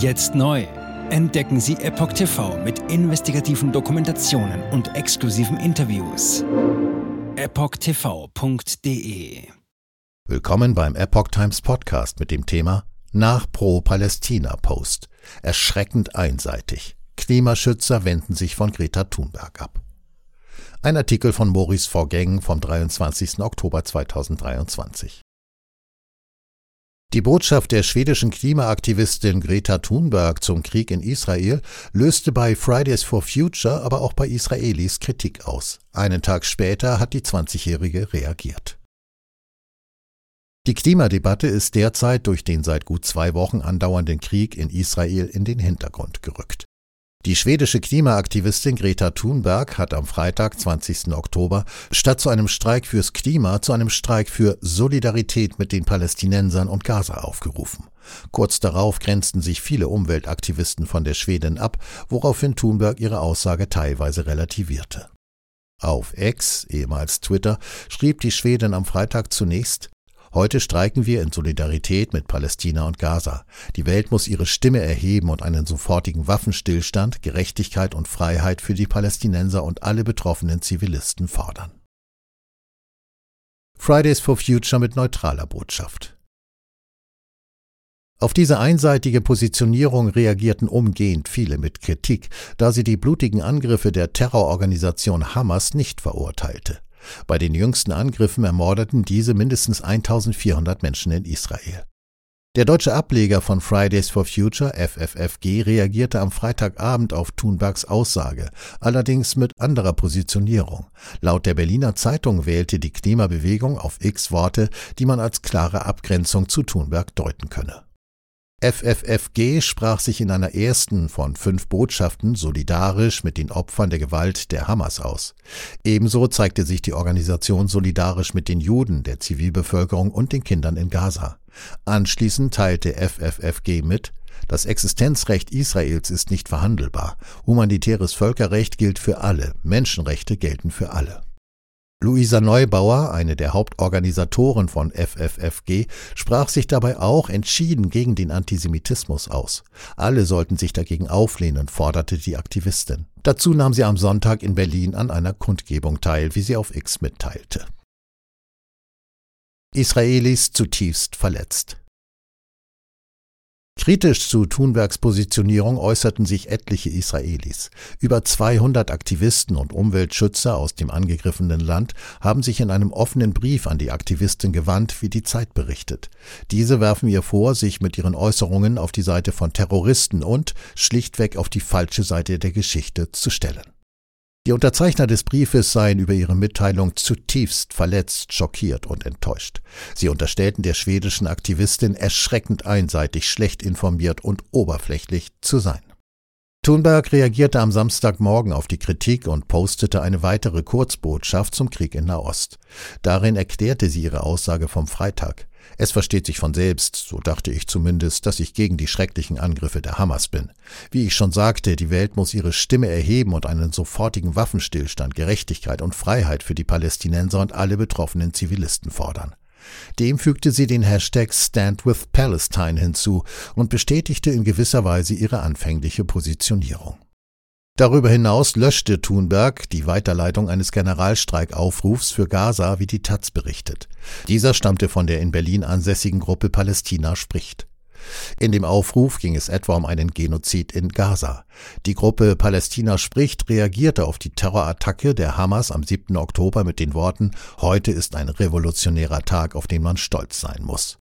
Jetzt neu. Entdecken Sie Epoch TV mit investigativen Dokumentationen und exklusiven Interviews. EpochTV.de Willkommen beim Epoch Times Podcast mit dem Thema Nach Pro-Palästina-Post. Erschreckend einseitig. Klimaschützer wenden sich von Greta Thunberg ab. Ein Artikel von Maurice Vorgängen vom 23. Oktober 2023. Die Botschaft der schwedischen Klimaaktivistin Greta Thunberg zum Krieg in Israel löste bei Fridays for Future, aber auch bei Israelis Kritik aus. Einen Tag später hat die 20-Jährige reagiert. Die Klimadebatte ist derzeit durch den seit gut zwei Wochen andauernden Krieg in Israel in den Hintergrund gerückt. Die schwedische Klimaaktivistin Greta Thunberg hat am Freitag, 20. Oktober, statt zu einem Streik fürs Klima zu einem Streik für Solidarität mit den Palästinensern und Gaza aufgerufen. Kurz darauf grenzten sich viele Umweltaktivisten von der Schwedin ab, woraufhin Thunberg ihre Aussage teilweise relativierte. Auf X, ehemals Twitter, schrieb die Schwedin am Freitag zunächst Heute streiken wir in Solidarität mit Palästina und Gaza. Die Welt muss ihre Stimme erheben und einen sofortigen Waffenstillstand, Gerechtigkeit und Freiheit für die Palästinenser und alle betroffenen Zivilisten fordern. Fridays for Future mit neutraler Botschaft. Auf diese einseitige Positionierung reagierten umgehend viele mit Kritik, da sie die blutigen Angriffe der Terrororganisation Hamas nicht verurteilte. Bei den jüngsten Angriffen ermordeten diese mindestens 1400 Menschen in Israel. Der deutsche Ableger von Fridays for Future, FFFG, reagierte am Freitagabend auf Thunbergs Aussage, allerdings mit anderer Positionierung. Laut der Berliner Zeitung wählte die Klimabewegung auf X Worte, die man als klare Abgrenzung zu Thunberg deuten könne. FFFG sprach sich in einer ersten von fünf Botschaften solidarisch mit den Opfern der Gewalt der Hamas aus. Ebenso zeigte sich die Organisation solidarisch mit den Juden, der Zivilbevölkerung und den Kindern in Gaza. Anschließend teilte FFFG mit, das Existenzrecht Israels ist nicht verhandelbar. Humanitäres Völkerrecht gilt für alle, Menschenrechte gelten für alle. Luisa Neubauer, eine der Hauptorganisatoren von FFFG, sprach sich dabei auch entschieden gegen den Antisemitismus aus. Alle sollten sich dagegen auflehnen, forderte die Aktivistin. Dazu nahm sie am Sonntag in Berlin an einer Kundgebung teil, wie sie auf X mitteilte. Israelis zutiefst verletzt. Kritisch zu Thunbergs Positionierung äußerten sich etliche Israelis. Über 200 Aktivisten und Umweltschützer aus dem angegriffenen Land haben sich in einem offenen Brief an die Aktivistin gewandt, wie die Zeit berichtet. Diese werfen ihr vor, sich mit ihren Äußerungen auf die Seite von Terroristen und schlichtweg auf die falsche Seite der Geschichte zu stellen. Die Unterzeichner des Briefes seien über ihre Mitteilung zutiefst verletzt, schockiert und enttäuscht. Sie unterstellten der schwedischen Aktivistin erschreckend einseitig, schlecht informiert und oberflächlich zu sein. Thunberg reagierte am Samstagmorgen auf die Kritik und postete eine weitere Kurzbotschaft zum Krieg in Nahost. Darin erklärte sie ihre Aussage vom Freitag. Es versteht sich von selbst, so dachte ich zumindest, dass ich gegen die schrecklichen Angriffe der Hamas bin. Wie ich schon sagte, die Welt muss ihre Stimme erheben und einen sofortigen Waffenstillstand, Gerechtigkeit und Freiheit für die Palästinenser und alle betroffenen Zivilisten fordern. Dem fügte sie den Hashtag Stand with Palestine hinzu und bestätigte in gewisser Weise ihre anfängliche Positionierung. Darüber hinaus löschte Thunberg die Weiterleitung eines Generalstreikaufrufs für Gaza, wie die Taz berichtet. Dieser stammte von der in Berlin ansässigen Gruppe Palästina spricht. In dem Aufruf ging es etwa um einen Genozid in Gaza. Die Gruppe Palästina spricht reagierte auf die Terrorattacke der Hamas am 7. Oktober mit den Worten Heute ist ein revolutionärer Tag, auf den man stolz sein muss.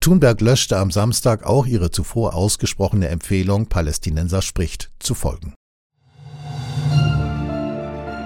Thunberg löschte am Samstag auch ihre zuvor ausgesprochene Empfehlung Palästinenser spricht zu folgen.